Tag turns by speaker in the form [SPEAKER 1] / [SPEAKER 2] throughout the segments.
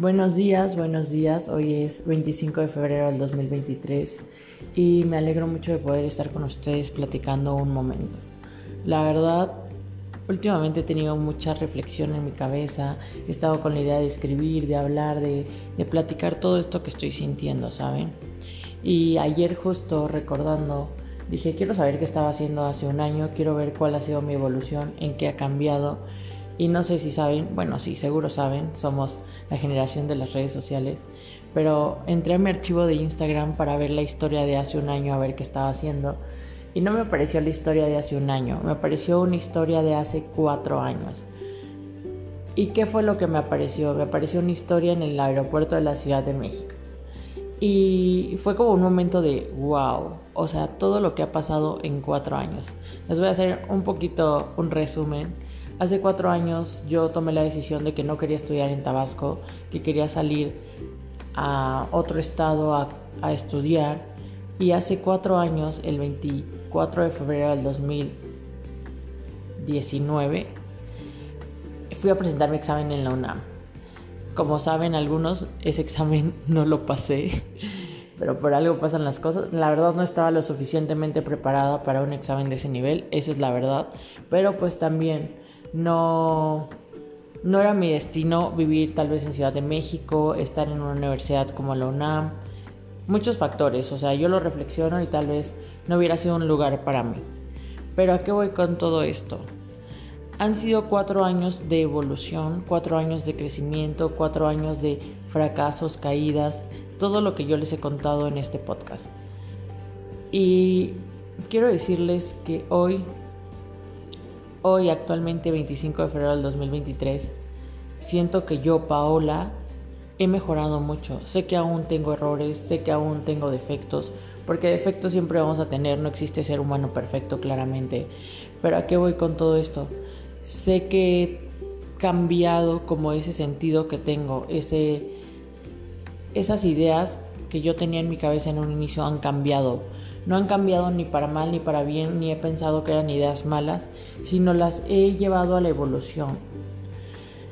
[SPEAKER 1] Buenos días, buenos días. Hoy es 25 de febrero del 2023 y me alegro mucho de poder estar con ustedes platicando un momento. La verdad, últimamente he tenido mucha reflexión en mi cabeza, he estado con la idea de escribir, de hablar, de, de platicar todo esto que estoy sintiendo, ¿saben? Y ayer justo recordando, dije, quiero saber qué estaba haciendo hace un año, quiero ver cuál ha sido mi evolución, en qué ha cambiado y no sé si saben, bueno, sí, seguro saben, somos la generación de las redes sociales, pero entré a mi archivo de Instagram para ver la historia de hace un año, a ver qué estaba haciendo. Y no me apareció la historia de hace un año, me apareció una historia de hace cuatro años. ¿Y qué fue lo que me apareció? Me apareció una historia en el aeropuerto de la Ciudad de México. Y fue como un momento de wow, o sea, todo lo que ha pasado en cuatro años. Les voy a hacer un poquito un resumen Hace cuatro años yo tomé la decisión de que no quería estudiar en Tabasco, que quería salir a otro estado a, estudiar. Y hace cuatro años, el 24 de febrero del 2019, fui a presentar mi examen en la UNAM. Como saben algunos, ese examen no lo pasé, pero por algo pasan las cosas. La verdad no estaba lo suficientemente preparada para un examen de ese nivel, esa es la verdad. Pero pues también no, no era mi destino vivir tal vez en Ciudad de México, estar en una universidad como la UNAM, muchos factores, o sea, yo lo reflexiono y tal vez no hubiera sido un lugar para mí. Pero ¿a qué voy con todo esto? Han sido cuatro años de evolución, cuatro años de crecimiento, cuatro años de fracasos, caídas, todo lo que yo les he contado en este podcast. Y quiero decirles que hoy Hoy, actualmente 25 de febrero del 2023, siento que yo, Paola, he mejorado mucho. Sé que aún tengo errores, sé que aún tengo defectos, porque defectos siempre vamos a tener, no existe ser humano perfecto claramente. Pero ¿a qué voy con todo esto? Sé que he cambiado como ese sentido que tengo, ese, esas ideas que yo tenía en mi cabeza en un inicio han cambiado no han cambiado ni para mal ni para bien, ni he pensado que eran ideas malas, sino las he llevado a la evolución.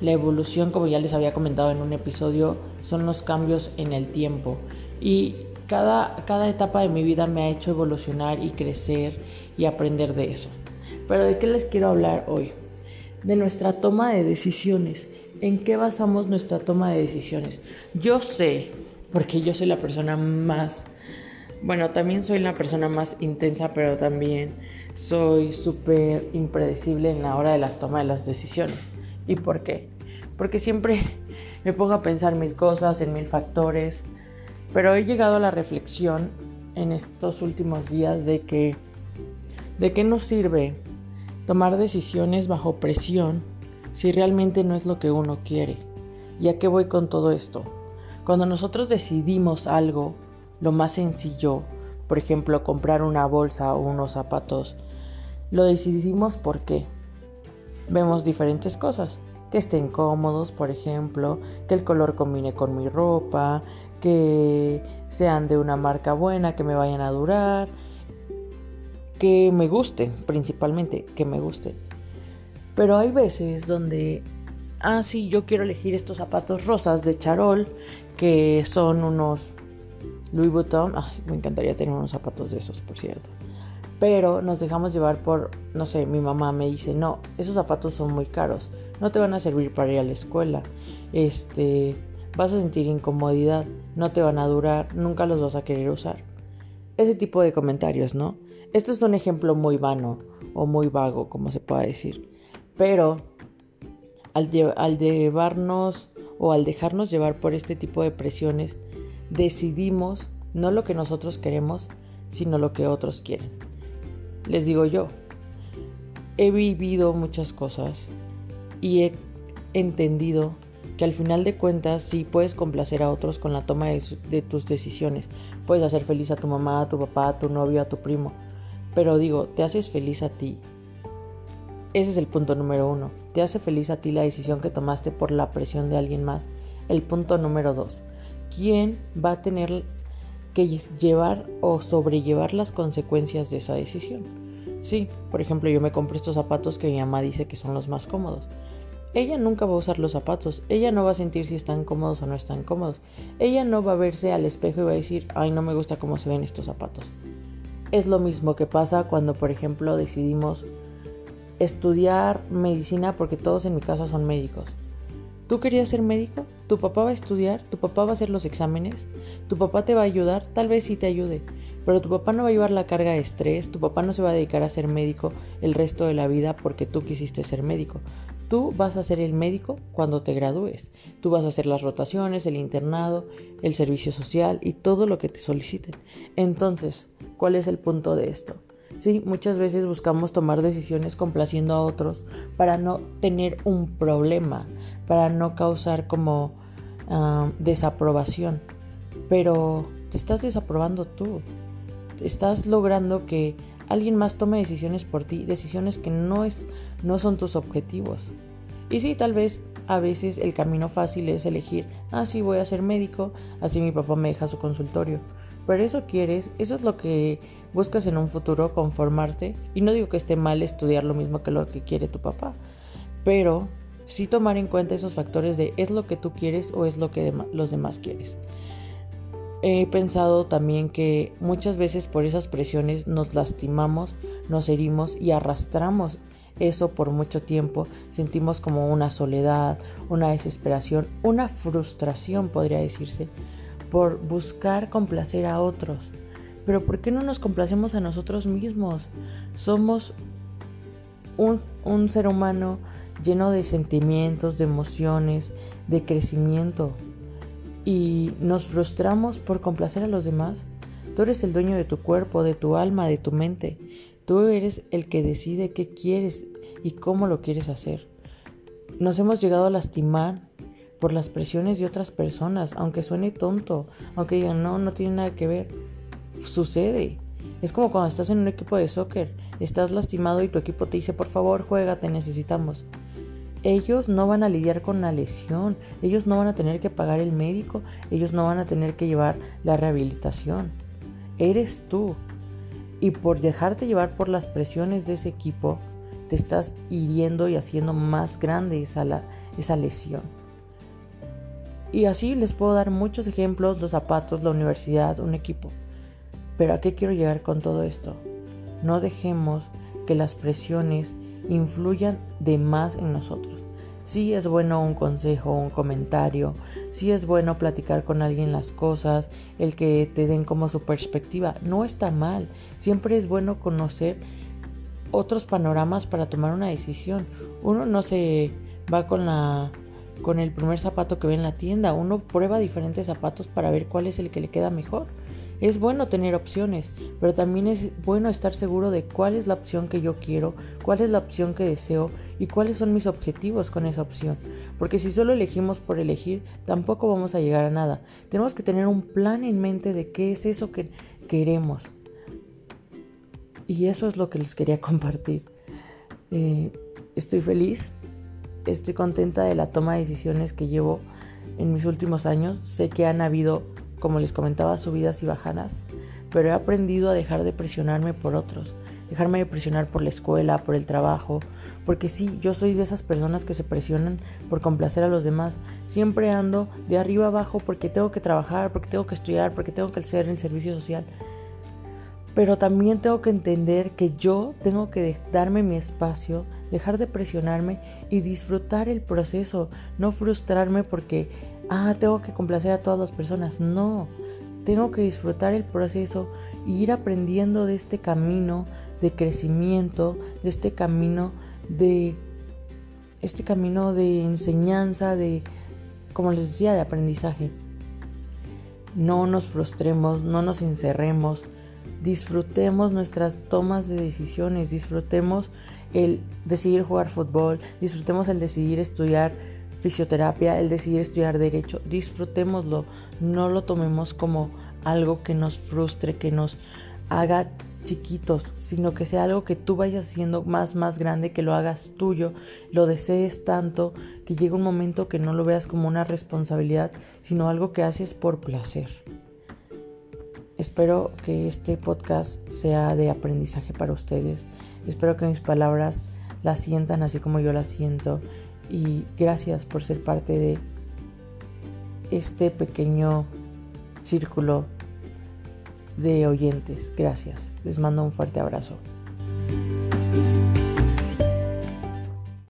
[SPEAKER 1] La evolución, como ya les había comentado en un episodio, son los cambios en el tiempo. Y cada, cada etapa de mi vida me ha hecho evolucionar y crecer y aprender de eso. Pero ¿de qué les quiero hablar hoy? De nuestra toma de decisiones. ¿En qué basamos nuestra toma de decisiones? Yo sé, porque yo soy la persona más bueno, también soy la persona más intensa, pero también soy súper impredecible en la hora de las tomas de las decisiones. ¿Y por qué? Porque siempre me pongo a pensar mil cosas, en mil factores, pero he llegado a la reflexión en estos últimos días de que de qué nos sirve tomar decisiones bajo presión si realmente no es lo que uno quiere. ¿Y a qué voy con todo esto? Cuando nosotros decidimos algo lo más sencillo, por ejemplo, comprar una bolsa o unos zapatos, lo decidimos porque vemos diferentes cosas. Que estén cómodos, por ejemplo, que el color combine con mi ropa, que sean de una marca buena, que me vayan a durar, que me gusten, principalmente, que me gusten. Pero hay veces donde, ah, sí, yo quiero elegir estos zapatos rosas de charol, que son unos Louis Vuitton, me encantaría tener unos zapatos de esos, por cierto. Pero nos dejamos llevar por, no sé, mi mamá me dice, no, esos zapatos son muy caros, no te van a servir para ir a la escuela, este, vas a sentir incomodidad, no te van a durar, nunca los vas a querer usar. Ese tipo de comentarios, ¿no? Esto es un ejemplo muy vano o muy vago, como se pueda decir. Pero al, al llevarnos o al dejarnos llevar por este tipo de presiones, decidimos no lo que nosotros queremos, sino lo que otros quieren. Les digo yo, he vivido muchas cosas y he entendido que al final de cuentas sí puedes complacer a otros con la toma de, tus decisiones. Puedes hacer feliz a tu mamá, a tu papá, a tu novio, a tu primo. Pero digo, te haces feliz a ti. Ese es el punto número uno. Te hace feliz a ti la decisión que tomaste por la presión de alguien más. El punto número dos quién va a tener que llevar o sobrellevar las consecuencias de esa decisión. Sí, por ejemplo, yo me compro estos zapatos que mi mamá dice que son los más cómodos. ella nunca va a usar los zapatos, ella no va a sentir si están cómodos o no están cómodos, ella no va a verse al espejo y va a decir, ay, no me gusta cómo se ven estos zapatos. Es lo mismo que pasa cuando, por ejemplo, decidimos estudiar medicina porque todos en mi casa son médicos. ¿Tú querías ser médico? ¿Tu papá va a estudiar? ¿Tu papá va a hacer los exámenes? ¿Tu papá te va a ayudar? Tal vez sí te ayude, pero tu papá no va a llevar la carga de estrés, tu papá no se va a dedicar a ser médico el resto de la vida porque tú quisiste ser médico. Tú vas a ser el médico cuando te gradúes. Tú vas a hacer las rotaciones, el internado, el servicio social y todo lo que te soliciten. Entonces, ¿cuál es el punto de esto? Sí, muchas veces buscamos tomar decisiones complaciendo a otros para no tener un problema, para no causar como ah, desaprobación. Pero te estás desaprobando tú. Estás logrando que alguien más tome decisiones por ti, decisiones que no, es, no son tus objetivos. Y sí, tal vez a veces el camino fácil es elegir, ah, sí, voy a ser médico, así mi papá me deja su consultorio. Pero eso quieres, eso es lo que buscas en un futuro, conformarte. Y no digo que esté mal estudiar lo mismo que lo que quiere tu papá, pero sí tomar en cuenta esos factores de es lo que tú quieres o es lo que los demás quieres. He pensado también que muchas veces por esas presiones nos lastimamos, nos herimos y arrastramos eso por mucho tiempo. Sentimos como una soledad, una desesperación, una frustración podría decirse por buscar complacer a otros. Pero ¿por qué no nos complacemos a nosotros mismos? Somos un, un ser humano lleno de sentimientos, de emociones, de crecimiento. Y nos frustramos por complacer a los demás. Tú eres el dueño de tu cuerpo, de tu alma, de tu mente. Tú eres el que decide qué quieres y cómo lo quieres hacer. Nos hemos llegado a lastimar por las presiones de otras personas, aunque suene tonto, aunque digan, no, no tiene nada que ver. Sucede. Es como cuando estás en un equipo de soccer, estás lastimado y tu equipo te dice, por favor, juega, te necesitamos. Ellos no van a lidiar con la lesión, ellos no van a tener que pagar el médico, ellos no van a tener que llevar la rehabilitación. Eres tú. Y por dejarte llevar por las presiones de ese equipo, te estás hiriendo y haciendo más grande esa, esa lesión. Y así les puedo dar muchos ejemplos, los zapatos, la universidad, un equipo. Pero ¿a qué quiero llegar con todo esto? No dejemos que las presiones influyan de más en nosotros. Sí es bueno un consejo, un comentario, sí es bueno platicar con alguien las cosas, el que te den como su perspectiva, no está mal. Siempre es bueno conocer otros panoramas para tomar una decisión. Uno no se va con la con el primer zapato que ve en la tienda. Uno prueba diferentes zapatos para ver cuál es el que le queda mejor. Es bueno tener opciones, pero también es bueno estar seguro de cuál es la opción que yo quiero, cuál es la opción que deseo y cuáles son mis objetivos con esa opción. Porque si solo elegimos por elegir, tampoco vamos a llegar a nada. Tenemos que tener un plan en mente de qué es eso que queremos. Y eso es lo que les quería compartir. Eh, estoy feliz estoy contenta de la toma de decisiones que llevo en mis últimos años. Sé que han habido, como les comentaba, subidas y bajadas, pero he aprendido a dejar de presionarme por otros, dejarme de presionar por la escuela, por el trabajo, porque sí, yo soy de esas personas que se presionan por complacer a los demás. Siempre ando de arriba abajo porque tengo que trabajar, porque tengo que estudiar, porque tengo que hacer el servicio social. Pero también tengo que entender que yo tengo que darme mi espacio, dejar de presionarme y disfrutar el proceso, no frustrarme porque, ah, tengo que complacer a todas las personas. No, tengo que disfrutar el proceso y ir aprendiendo de este camino de crecimiento, de este camino de este camino de enseñanza, de como les decía, de aprendizaje. No nos frustremos, no nos encerremos, disfrutemos nuestras tomas de decisiones, disfrutemos el decidir jugar fútbol, disfrutemos el decidir estudiar fisioterapia, el decidir estudiar derecho, disfrutémoslo, no lo tomemos como algo que nos frustre, que nos haga chiquitos, sino que sea algo que tú vayas haciendo más, más grande, que lo hagas tuyo, lo desees tanto, que llegue un momento que no lo veas como una responsabilidad, sino algo que haces por placer. Espero que este podcast sea de aprendizaje para ustedes. Espero que mis palabras las sientan así como yo las siento. Y gracias por ser parte de este pequeño círculo de oyentes. Gracias. Les mando un fuerte abrazo.